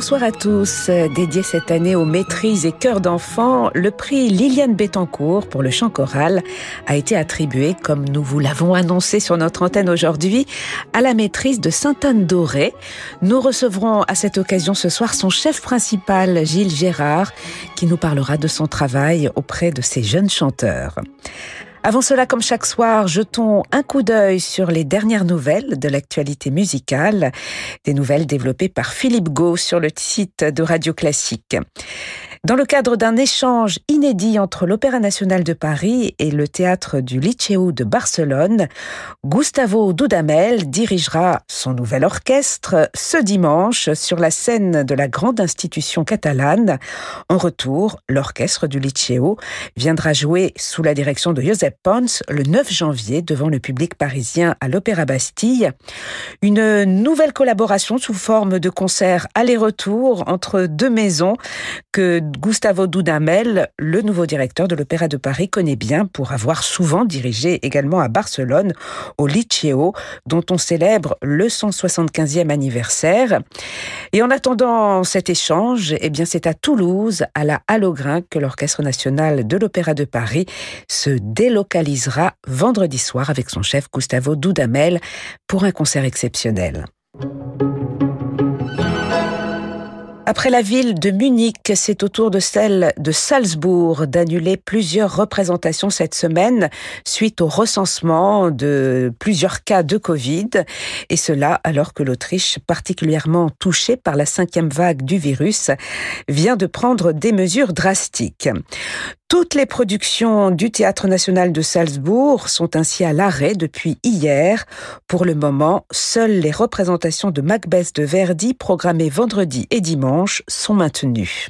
Bonsoir à tous. Dédié cette année aux maîtrises et chœurs d'enfants, le prix Liliane Bettencourt pour le chant choral a été attribué, comme nous vous l'avons annoncé sur notre antenne aujourd'hui, à la maîtrise de Sainte-Anne-Doré. Nous recevrons à cette occasion ce soir son chef principal, Gilles Gérard, qui nous parlera de son travail auprès de ces jeunes chanteurs. Avant cela, comme chaque soir, jetons un coup d'œil sur les dernières nouvelles de l'actualité musicale, des nouvelles développées par Philippe Gau sur le site de Radio Classique. Dans le cadre d'un échange inédit entre l'Opéra national de Paris et le théâtre du Liceu de Barcelone, Gustavo Dudamel dirigera son nouvel orchestre ce dimanche sur la scène de la grande institution catalane. En retour, l'orchestre du Liceu viendra jouer sous la direction de Josep Pons le 9 janvier devant le public parisien à l'Opéra Bastille. Une nouvelle collaboration sous forme de concert aller-retour entre deux maisons que Gustavo Dudamel, le nouveau directeur de l'Opéra de Paris, connaît bien pour avoir souvent dirigé également à Barcelone, au Liceo, dont on célèbre le 175e anniversaire. Et en attendant cet échange, eh bien, c'est à Toulouse, à la Hallogrin, que l'Orchestre national de l'Opéra de Paris se délocalisera vendredi soir avec son chef Gustavo Dudamel pour un concert exceptionnel. Après la ville de Munich, c'est au tour de celle de Salzbourg d'annuler plusieurs représentations cette semaine suite au recensement de plusieurs cas de Covid. Et cela alors que l'Autriche, particulièrement touchée par la cinquième vague du virus, vient de prendre des mesures drastiques. Toutes les productions du Théâtre national de Salzbourg sont ainsi à l'arrêt depuis hier. Pour le moment, seules les représentations de Macbeth de Verdi programmées vendredi et dimanche sont maintenues.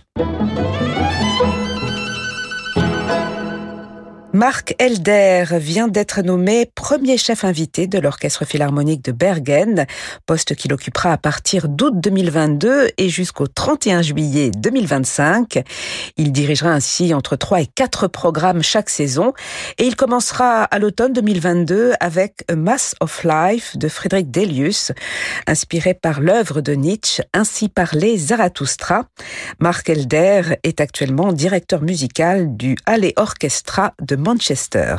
Marc Elder vient d'être nommé premier chef invité de l'Orchestre Philharmonique de Bergen, poste qu'il occupera à partir d'août 2022 et jusqu'au 31 juillet 2025. Il dirigera ainsi entre 3 et 4 programmes chaque saison et il commencera à l'automne 2022 avec A Mass of Life de Frédéric Delius, inspiré par l'œuvre de Nietzsche, ainsi parlé Zarathustra. Marc Elder est actuellement directeur musical du Halle Orchestra de Manchester.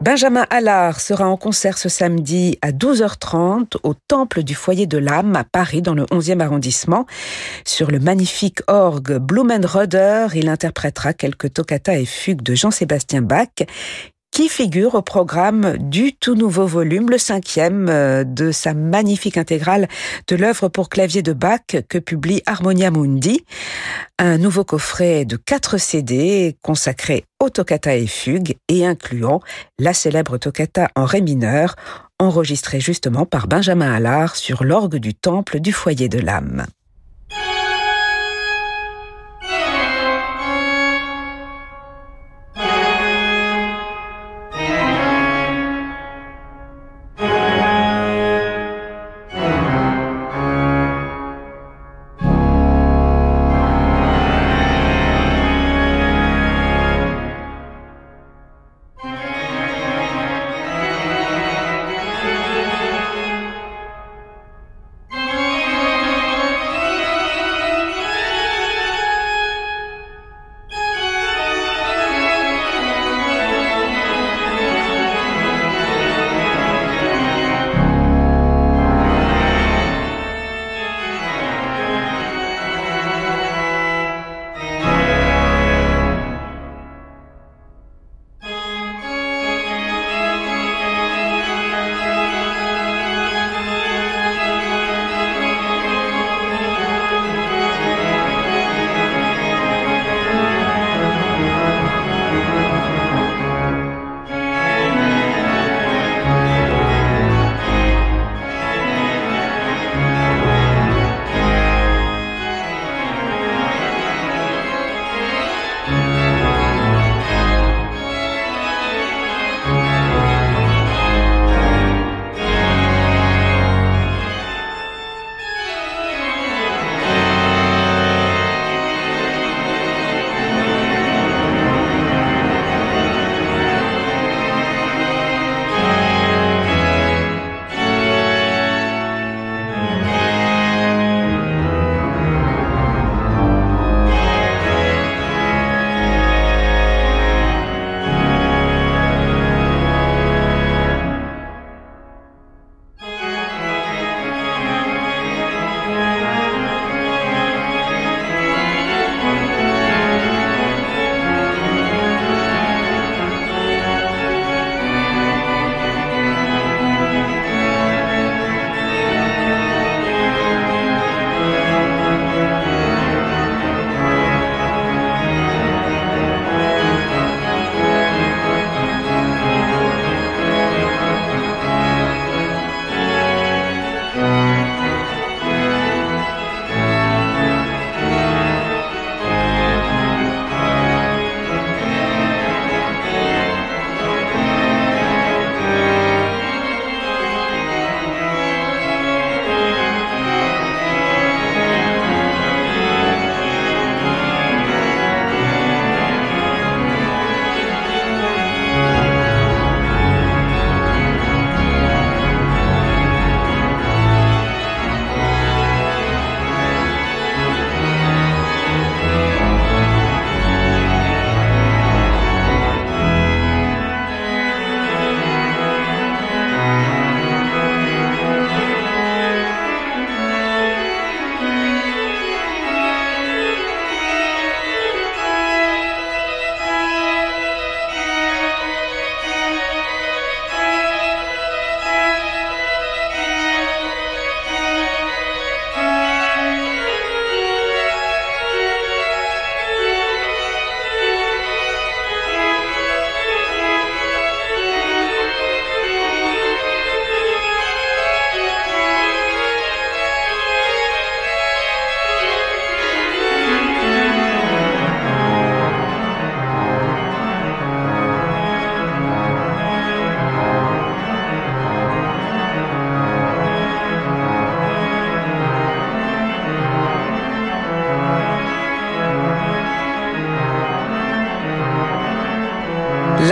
Benjamin Allard sera en concert ce samedi à 12h30 au Temple du Foyer de l'âme à Paris dans le 11e arrondissement. Sur le magnifique orgue Blumenroder, il interprétera quelques toccata et fugues de Jean-Sébastien Bach qui figure au programme du tout nouveau volume, le cinquième euh, de sa magnifique intégrale de l'œuvre pour clavier de Bach que publie Harmonia Mundi. Un nouveau coffret de quatre CD consacré aux toccata et fugues et incluant la célèbre toccata en ré mineur enregistrée justement par Benjamin Allard sur l'orgue du temple du foyer de l'âme.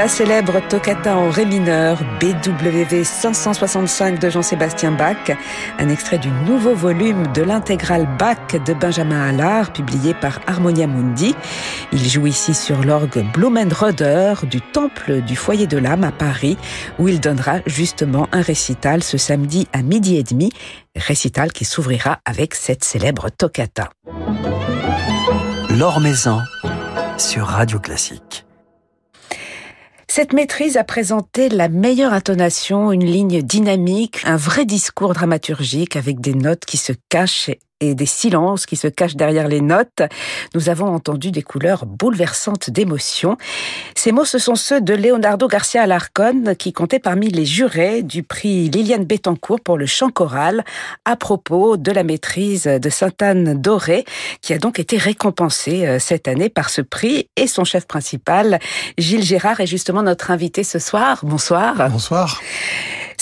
La célèbre toccata en ré mineur BWV 565 de Jean-Sébastien Bach, un extrait du nouveau volume de l'intégrale Bach de Benjamin Allard, publié par Harmonia Mundi. Il joue ici sur l'orgue Blumenroder du Temple du Foyer de l'âme à Paris, où il donnera justement un récital ce samedi à midi et demi, récital qui s'ouvrira avec cette célèbre toccata. L'Or sur Radio Classique. Cette maîtrise a présenté la meilleure intonation, une ligne dynamique, un vrai discours dramaturgique avec des notes qui se cachent des silences qui se cachent derrière les notes, nous avons entendu des couleurs bouleversantes d'émotion. Ces mots, ce sont ceux de Leonardo Garcia Alarcón, qui comptait parmi les jurés du prix Liliane Bettencourt pour le chant choral, à propos de la maîtrise de Sainte-Anne Doré, qui a donc été récompensée euh, cette année par ce prix, et son chef principal, Gilles Gérard, est justement notre invité ce soir. Bonsoir. Bonsoir.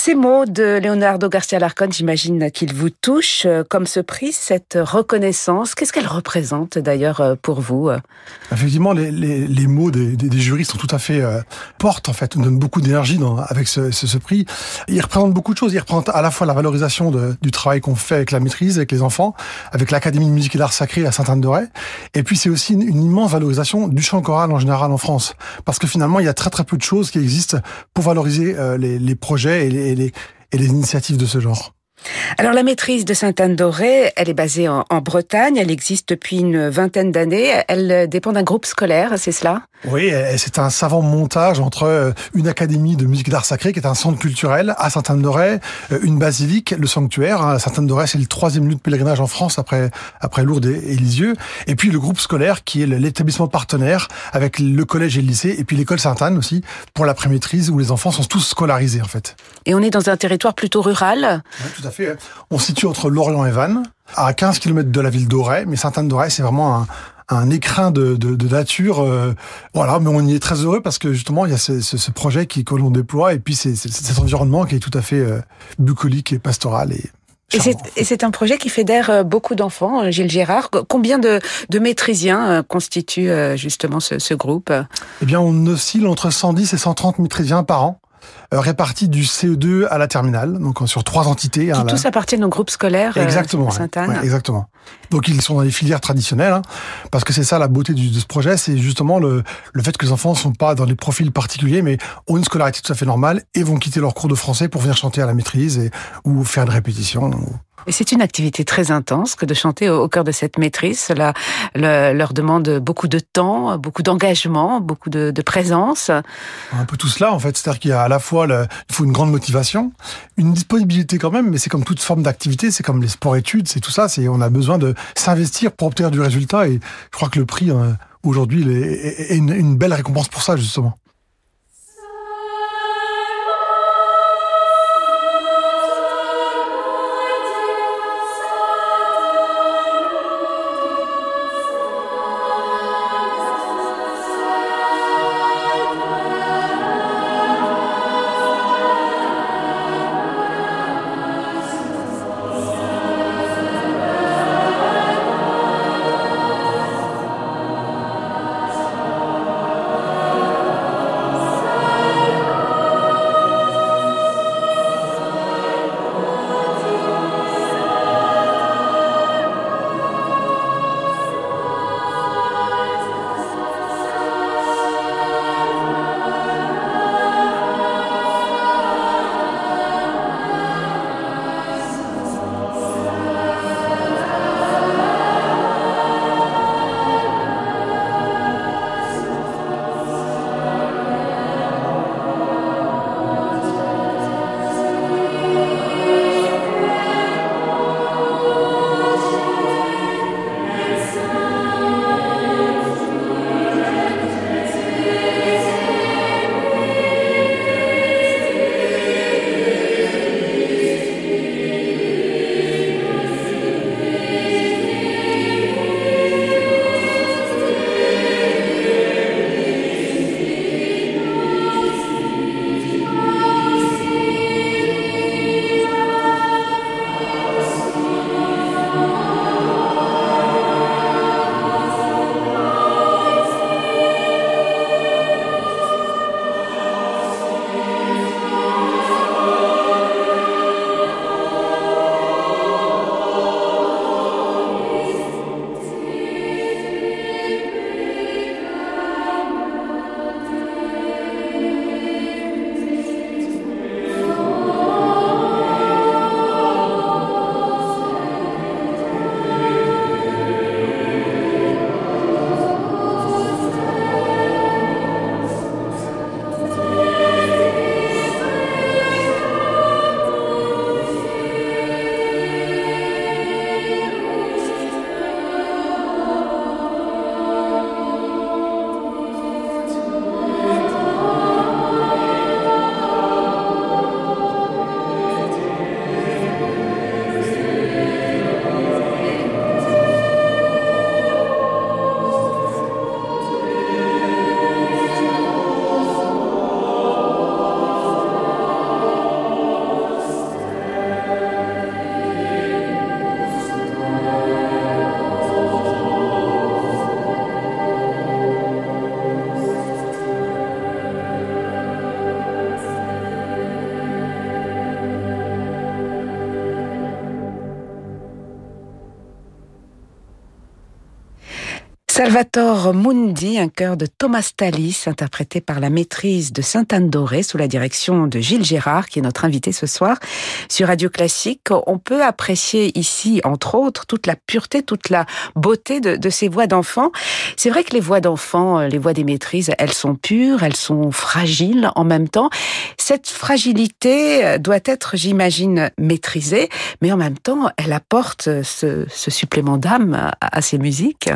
Ces mots de Leonardo Garcia Larcon, j'imagine qu'ils vous touchent, euh, comme ce prix, cette reconnaissance. Qu'est-ce qu'elle représente d'ailleurs euh, pour vous Effectivement, les, mots des, des, des, jurys sont tout à fait euh, en fait, donnent beaucoup d'énergie avec ce, prix. Ils représentent beaucoup de choses. Ils représentent à la fois la valorisation du travail qu'on fait avec la maîtrise, avec les enfants, avec l'Académie de musique et d'art sacré à Sainte-Anne-de-Ré. Et puis c'est aussi une, immense valorisation du chant choral en général en France, parce que finalement il y a très très peu de choses qui existent pour valoriser euh, les, les projets et les et les, initiatives de ce genre. Alors la maîtrise de Sainte-Anne-d'Auray, elle est basée en, Bretagne, elle existe depuis une vingtaine d'années, elle dépend d'un groupe scolaire, c'est cela? Oui, c'est un savant montage entre une académie de musique d'art sacré qui est un centre culturel à Sainte-Anne-d'Auray, une basilique, le sanctuaire. Sainte-Anne-d'Auray, c'est le troisième lieu de pèlerinage en France après, après Lourdes et Lisieux. Et puis le groupe scolaire qui est l'établissement partenaire avec le collège et le lycée et puis l'école Sainte-Anne aussi pour la prémaîtrise où les enfants sont tous scolarisés en fait. Et on est dans un territoire plutôt rural oui, tout à fait. On se situe entre Lorient et Vannes, à 15 km de la ville d'Auray, mais Sainte-Anne-d'Auray, c'est vraiment un, un écrin de, de, de nature. Euh, voilà, mais on y est très heureux parce que justement, il y a ce, ce, ce projet qui, que l'on déploie et puis c'est cet environnement qui est tout à fait euh, bucolique et pastoral et et c'est un projet qui fédère beaucoup d'enfants, Gilles Gérard. Combien de, de maîtrisiens constituent justement ce, ce groupe? Eh bien, on oscille entre 110 et 130 maîtrisiens par an euh, répartis du CE2 à la terminale, donc sur trois entités. Qui hein, tous appartiennent au groupe scolaire exactement, Sainte-Anne. Ouais, exactement. Donc ils sont dans les filières traditionnelles, hein, parce que c'est ça la beauté du, de ce projet, c'est justement le, le fait que les enfants ne sont pas dans des profils particuliers, mais ont une scolarité tout à fait normale et vont quitter leur cours de français pour venir chanter à la maîtrise et, ou faire une répétition. Ou... C'est une activité très intense que de chanter au, cœur de cette maîtrise. Cela le, leur demande beaucoup de temps, beaucoup d'engagement, beaucoup de, présence. Un peu tout cela, en fait. C'est-à-dire qu'il y a à la fois, il faut une grande motivation, une disponibilité quand même, mais c'est comme toute forme d'activité, c'est comme les sports-études, c'est tout ça. C'est on a besoin de s'investir pour obtenir du résultat. Et je crois que le prix euh, aujourd'hui est, une belle récompense pour ça, justement. Salvatore Mundi, un chœur de Thomas Tallis, interprété par la maîtrise de Sainte-Anne-Doré sous la direction de Gilles Gérard, qui est notre invité ce soir sur Radio Classique. On peut apprécier ici, entre autres, toute la pureté, toute la beauté de, ces voix d'enfants. C'est vrai que les voix d'enfants, les voix des maîtrises, elles sont pures, elles sont fragiles en même temps. Cette fragilité doit être, j'imagine, maîtrisée, mais en même temps, elle apporte ce, ce supplément d'âme à ces musiques.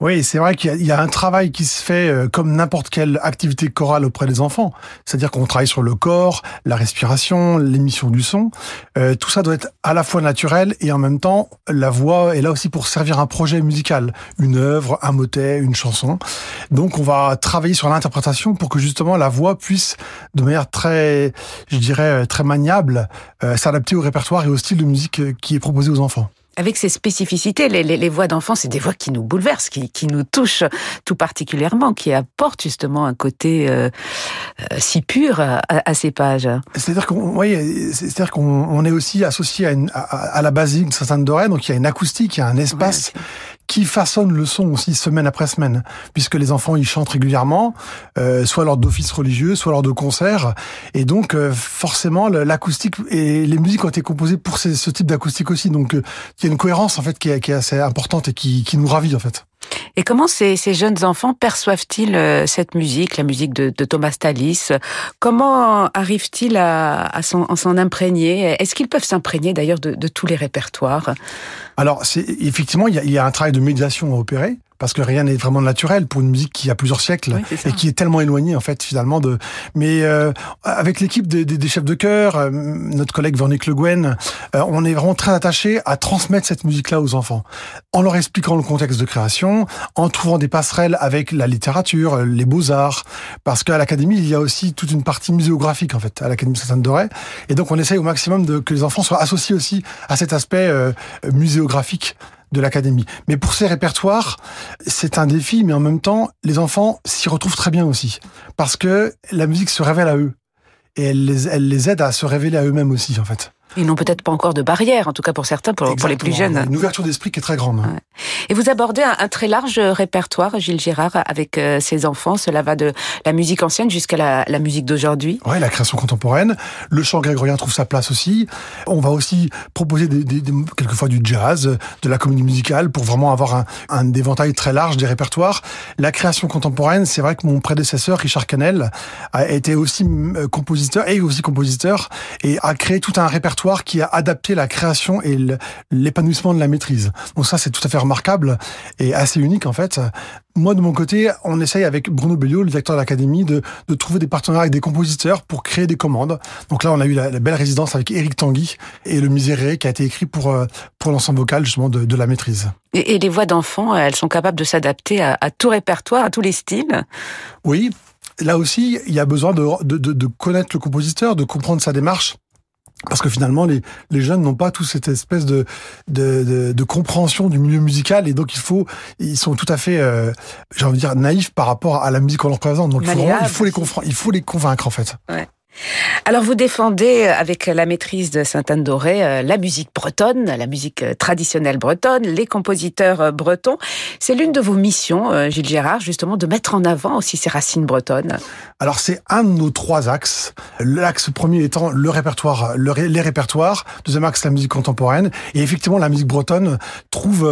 Oui, c'est vrai qu'il y, a un travail qui se fait euh, comme n'importe quelle activité chorale auprès des enfants. C'est-à-dire qu'on travaille sur le corps, la respiration, l'émission du son. Euh, tout ça doit être à la fois naturel et en même temps, la voix est là aussi pour servir un projet musical, une œuvre, un motet, une chanson. Donc on va travailler sur l'interprétation pour que justement la voix puisse, de manière très, je dirais, très maniable, euh, s'adapter au répertoire et au style de musique qui est proposé aux enfants avec ses spécificités. Les, les, les voix d'enfants, c'est des voix qui nous bouleversent, qui, qui, nous touchent tout particulièrement, qui apportent justement un côté euh, euh, si pur à, à, ces pages. C'est-à-dire qu'on oui, c'est-à-dire qu'on on est aussi associé à, une, à, à la basilique de Saint-Anne-d'Auray, donc il y a une acoustique, il y a un espace ouais, qui façonne le son aussi semaine après semaine, puisque les enfants ils chantent régulièrement, euh, soit lors d'offices religieux, soit lors de concerts, et donc euh, forcément l'acoustique et les musiques ont été composées pour ce type d'acoustique aussi, donc euh, il y a une cohérence en fait qui est, qui est assez importante et qui, qui nous ravit en fait. Et comment ces, jeunes enfants perçoivent-ils euh, cette musique, la musique de, Thomas Tallis Comment arrivent-ils à, s'en imprégner? Est-ce qu'ils peuvent s'imprégner d'ailleurs de, de, tous les répertoires? Alors, effectivement, il y, a, il y, a, un travail de médiation à opérer parce que rien n'est vraiment naturel pour une musique qui a plusieurs siècles oui, et qui est tellement éloignée en fait finalement de. Mais euh, avec l'équipe des, des, des, chefs de chœur, euh, notre collègue Véronique Le Guen, euh, on est vraiment très attaché à transmettre cette musique-là aux enfants, en leur expliquant le contexte de création, en trouvant des passerelles avec la littérature, les beaux arts, parce qu'à l'académie il y a aussi toute une partie muséographique en fait à l'académie Sainte-Doré, et donc on essaye au maximum de que les enfants soient associés aussi à cet aspect euh, muséographique de l'académie. Mais pour ces répertoires, c'est un défi, mais en même temps, les enfants s'y retrouvent très bien aussi. Parce que la musique se révèle à eux. Et elle les, elle les aide à se révéler à eux-mêmes aussi, en fait. Ils n'ont peut-être pas encore de barrière, en tout cas pour certains, pour, pour les plus jeunes. Une ouverture d'esprit qui est très grande. Ouais. Et vous abordez un, un, très large répertoire, Gilles Gérard, avec euh, ses enfants. Cela va de la musique ancienne jusqu'à la, la, musique d'aujourd'hui. Oui, la création contemporaine. Le chant grégorien trouve sa place aussi. On va aussi proposer des, des, des, quelquefois du jazz, de la comédie musicale, pour vraiment avoir un, un éventail très large des répertoires. La création contemporaine, c'est vrai que mon prédécesseur, Richard Canel, a été aussi euh, compositeur, et aussi compositeur, et a créé tout un répertoire qui a adapté la création et l'épanouissement de la maîtrise. Donc ça, c'est tout à fait remarquable et assez unique en fait. Moi, de mon côté, on essaye avec Bruno Belliot, le directeur de l'académie, de, de, trouver des partenaires avec des compositeurs pour créer des commandes. Donc là, on a eu la, la belle résidence avec Éric Tanguy et le Miséré qui a été écrit pour, euh, pour l'ensemble vocal justement de, de, la maîtrise. Et, et les voix d'enfants, elles sont capables de s'adapter à, à tout répertoire, à tous les styles? Oui, là aussi, il y a besoin de, de, de, connaître le compositeur, de comprendre sa démarche parce que finalement les, les jeunes n'ont pas tous cette espèce de, de, de, de, compréhension du milieu musical et donc il faut ils sont tout à fait euh, j'ai envie de dire naïfs par rapport à la musique qu'on leur présente. Donc il faut, vraiment, il faut les il faut les convaincre en fait. Ouais. Alors vous défendez euh, avec la maîtrise de Sainte-Anne-d'Auray euh, la musique bretonne, la musique euh, traditionnelle bretonne, les compositeurs bretons. C'est l'une de vos missions, Gilles Gérard, justement de mettre en avant aussi ces racines bretonnes. Alors c'est un de nos trois axes. L'axe premier étant le répertoire, le ré, les répertoires. Deuxième axe la musique contemporaine. Et effectivement la musique bretonne trouve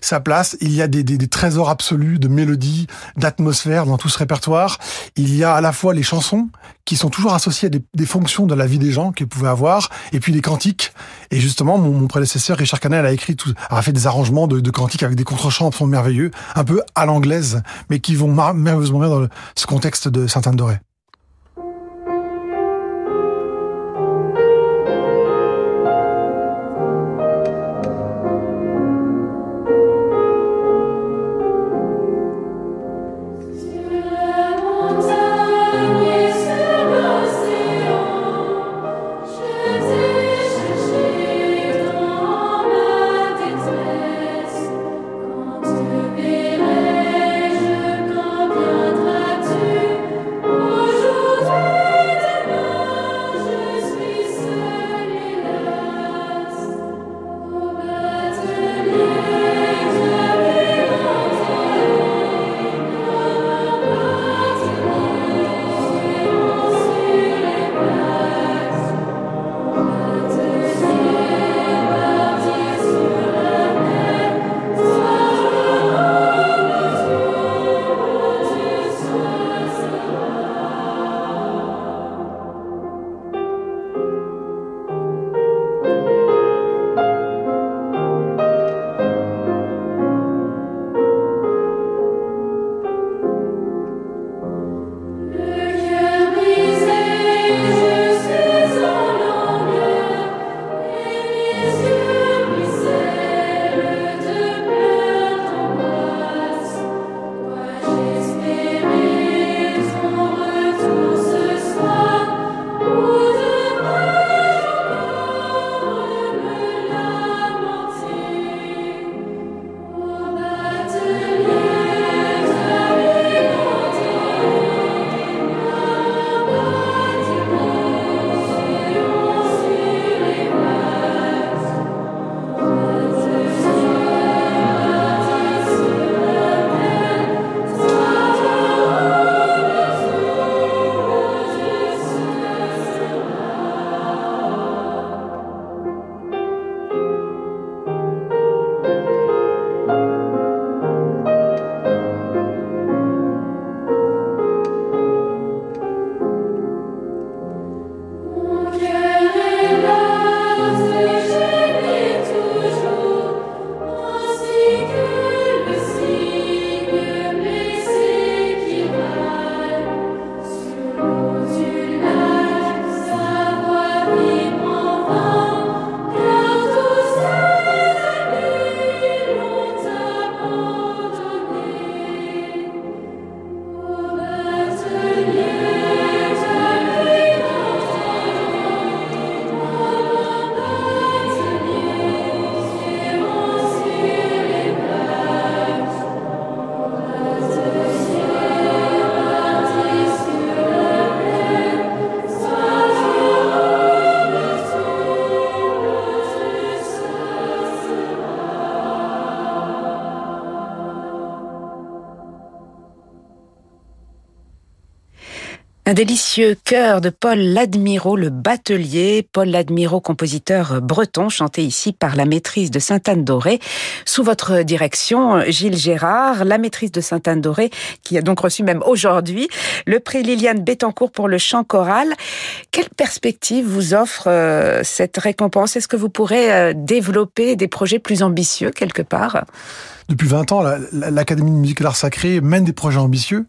sa place. Il y a des trésors absolus de mélodies, d'atmosphère dans tout ce répertoire. Il y a à la fois les chansons qui sont toujours associées à des, des fonctions de la vie des gens qu'ils pouvaient avoir, et puis les cantiques. Et justement, mon, prédécesseur Richard Canel a écrit tout, a fait des arrangements de, cantiques avec des contre-chants merveilleux, un peu à l'anglaise, mais qui vont merveilleusement bien dans ce contexte de Sainte-Anne-d'Auray. Un délicieux chœur de Paul Ladmiro, le batelier. Paul Ladmiro, compositeur breton, chanté ici par la maîtrise de Sainte-Anne-Doré. Sous votre direction, Gilles Gérard, la maîtrise de Sainte-Anne-Doré, qui a donc reçu même aujourd'hui le prix Liliane Bettencourt pour le chant choral. Quelle perspective vous offre euh, cette récompense? Est-ce que vous pourrez euh, développer des projets plus ambitieux quelque part? Depuis 20 ans, l'Académie de musique et l'art sacré mène des projets ambitieux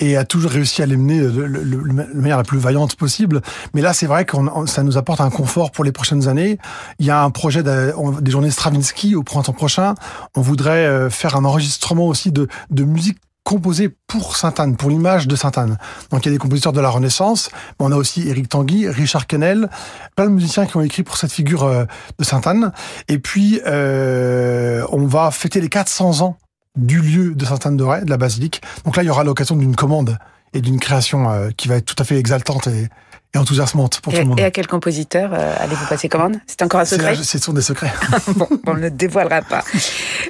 et a toujours réussi à les mener de, la manière la plus vaillante possible. Mais là, c'est vrai que ça nous apporte un confort pour les prochaines années. Il y a un projet des journées Stravinsky au printemps prochain. On voudrait euh, faire un enregistrement aussi de, de musique composé pour Sainte-Anne, pour l'image de Sainte-Anne. Donc il y a des compositeurs de la Renaissance, on a aussi Éric Tanguy, Richard Kennel, plein de musiciens qui ont écrit pour cette figure euh, de Sainte-Anne. Et puis euh, on va fêter les 400 ans du lieu de Sainte-Anne de de la basilique. Donc là il y aura l'occasion d'une commande et d'une création euh, qui va être tout à fait exaltante et, et enthousiasmante pour et, tout le monde. Et à quel compositeur euh, allez-vous passer commande? C'est encore un secret C'est sont des secrets. bon, on ne le dévoilera pas.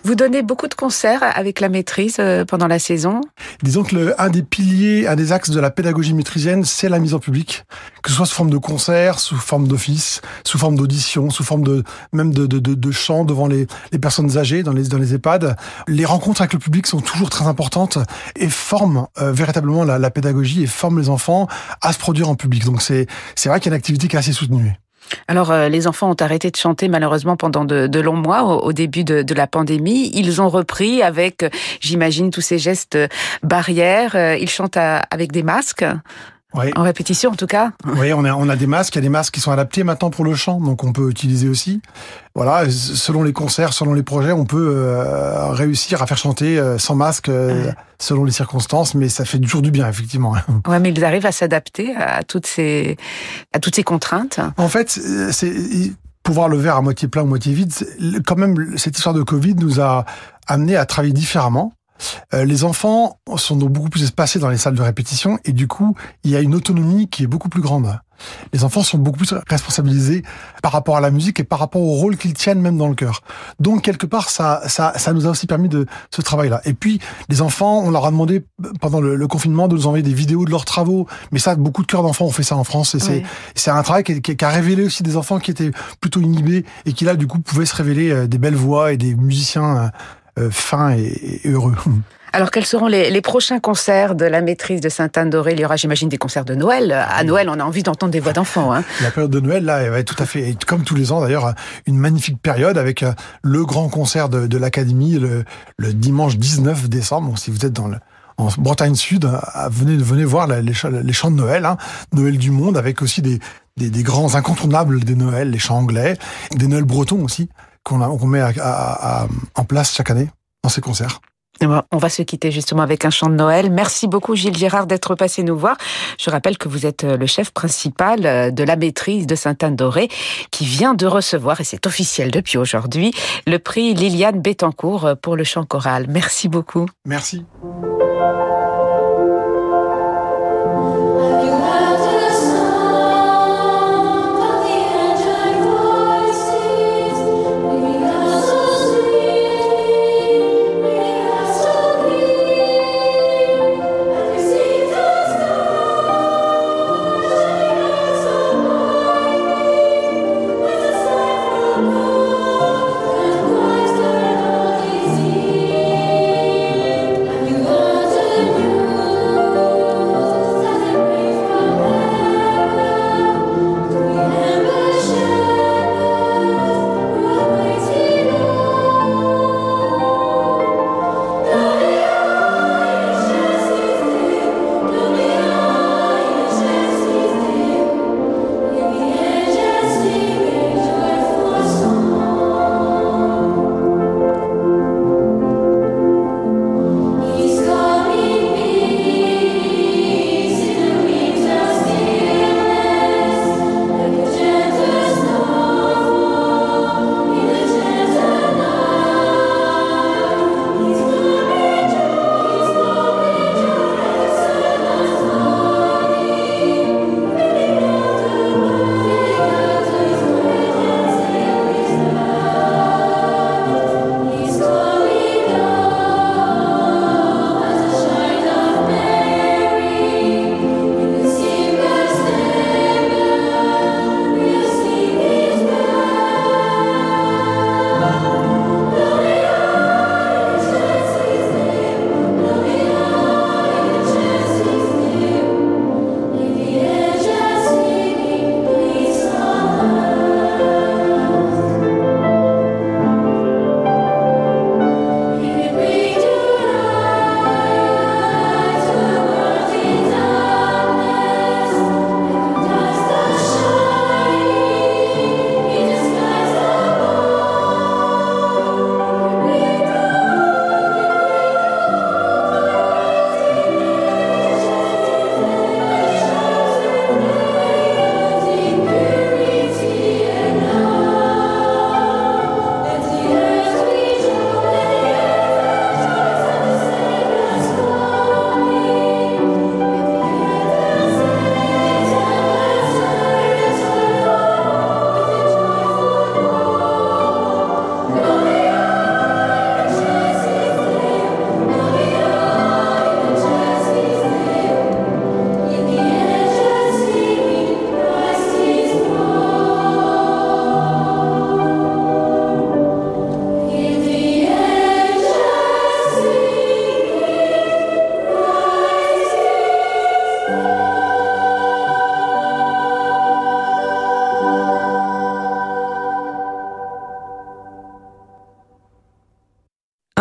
Vous donnez beaucoup de concerts avec la maîtrise euh, pendant la saison? Disons que le, un des piliers, un des axes de la pédagogie maîtrisienne, c'est la mise en public. Que ce soit sous forme de concert, sous forme d'office, sous forme d'audition, sous forme de même de, de, de, de chant devant les, les personnes âgées dans les, dans les EHPAD. Les rencontres avec le public sont toujours très importantes et forment euh, véritablement la, la pédagogie et forment les enfants à se produire en public. Donc c'est c'est vrai qu'il y a une activité qui est assez soutenue. Alors, euh, les enfants ont arrêté de chanter malheureusement pendant de, longs mois au, début de, la pandémie. Ils ont repris avec, j'imagine, tous ces gestes barrières. Euh, ils chantent avec des masques. En répétition, en tout cas. Oui, on a, on a des masques. Il y a des masques qui sont adaptés maintenant pour le chant, donc on peut utiliser aussi. Voilà, selon les concerts, selon les projets, on peut euh, réussir à faire chanter euh, sans masque euh, selon les circonstances, mais ça fait toujours du bien, effectivement. Ouais, mais ils arrivent à s'adapter à toutes ces à toutes ces contraintes. En fait, c'est pouvoir le verre à moitié plein ou moitié vide. Quand même, cette histoire de Covid nous a amené à travailler différemment. Euh, les enfants sont donc beaucoup plus espacés dans les salles de répétition et du coup, il y a une autonomie qui est beaucoup plus grande. Les enfants sont beaucoup plus responsabilisés par rapport à la musique et par rapport au rôle qu'ils tiennent même dans le cœur. Donc quelque part, ça, ça, ça nous a aussi permis de ce travail-là. Et puis les enfants, on leur a demandé pendant le, confinement de nous envoyer des vidéos de leurs travaux. Mais ça, beaucoup de cœurs d'enfants ont fait ça en France et c'est c'est un travail qui, qui, a révélé aussi des enfants qui étaient plutôt inhibés et qui là du coup pouvaient se révéler euh, des belles voix et des musiciens euh, fin et, heureux. Alors, quels seront les, prochains concerts de la maîtrise de Sainte-Anne-d'Oré Il y aura, j'imagine, des concerts de Noël. À Noël, on a envie d'entendre des voix d'enfants. Hein. La période de Noël, là, elle va être tout à fait, comme tous les ans d'ailleurs, une magnifique période avec euh, le grand concert de, l'Académie le, dimanche 19 décembre. si vous êtes dans le, en Bretagne Sud, euh, venez, venez voir les, chants, de Noël, hein. Noël du monde, avec aussi des, des, grands incontournables des Noëls, les chants anglais, des Noëls bretons aussi qu'on met en place chaque année dans ces concerts. On va se quitter justement avec un chant de Noël. Merci beaucoup Gilles Gérard d'être passé nous voir. Je rappelle que vous êtes euh, le chef principal euh, de la maîtrise de Sainte-Anne-Doré qui vient de recevoir, et c'est officiel depuis aujourd'hui, le prix Liliane Bettencourt euh, pour le chant choral. Merci beaucoup. Merci.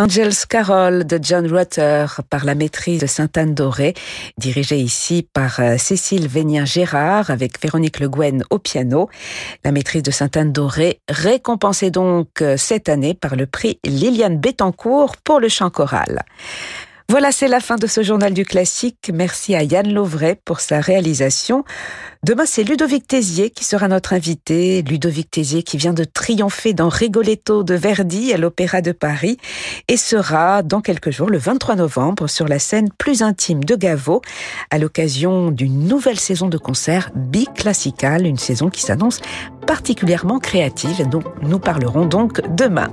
Angels Carol de John Rutter par la maîtrise de Sainte-Anne Doré, dirigée ici par euh, Cécile Vénien-Gérard avec Véronique Le Guen au piano. La maîtrise de Sainte-Anne Doré récompensée donc euh, cette année par le prix Liliane Bettencourt pour le chant choral. Voilà, c'est la fin de ce journal du classique. Merci à Yann Lovray pour sa réalisation. Demain, c'est Ludovic Tézier qui sera notre invité. Ludovic Tézier qui vient de triompher dans Rigoletto de Verdi à l'Opéra de Paris et sera dans quelques jours, le 23 novembre, sur la scène plus intime de Gaveau à l'occasion d'une nouvelle saison de concert biclassical, une saison qui s'annonce particulièrement créative dont nous parlerons donc demain.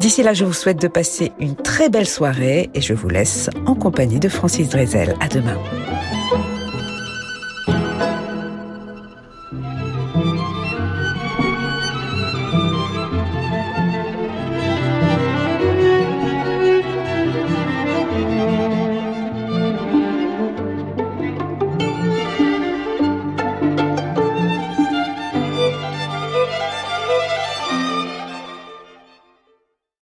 D'ici là, je vous souhaite de passer une très belle soirée et je vous laisse en compagnie de Francis Drezel. À demain.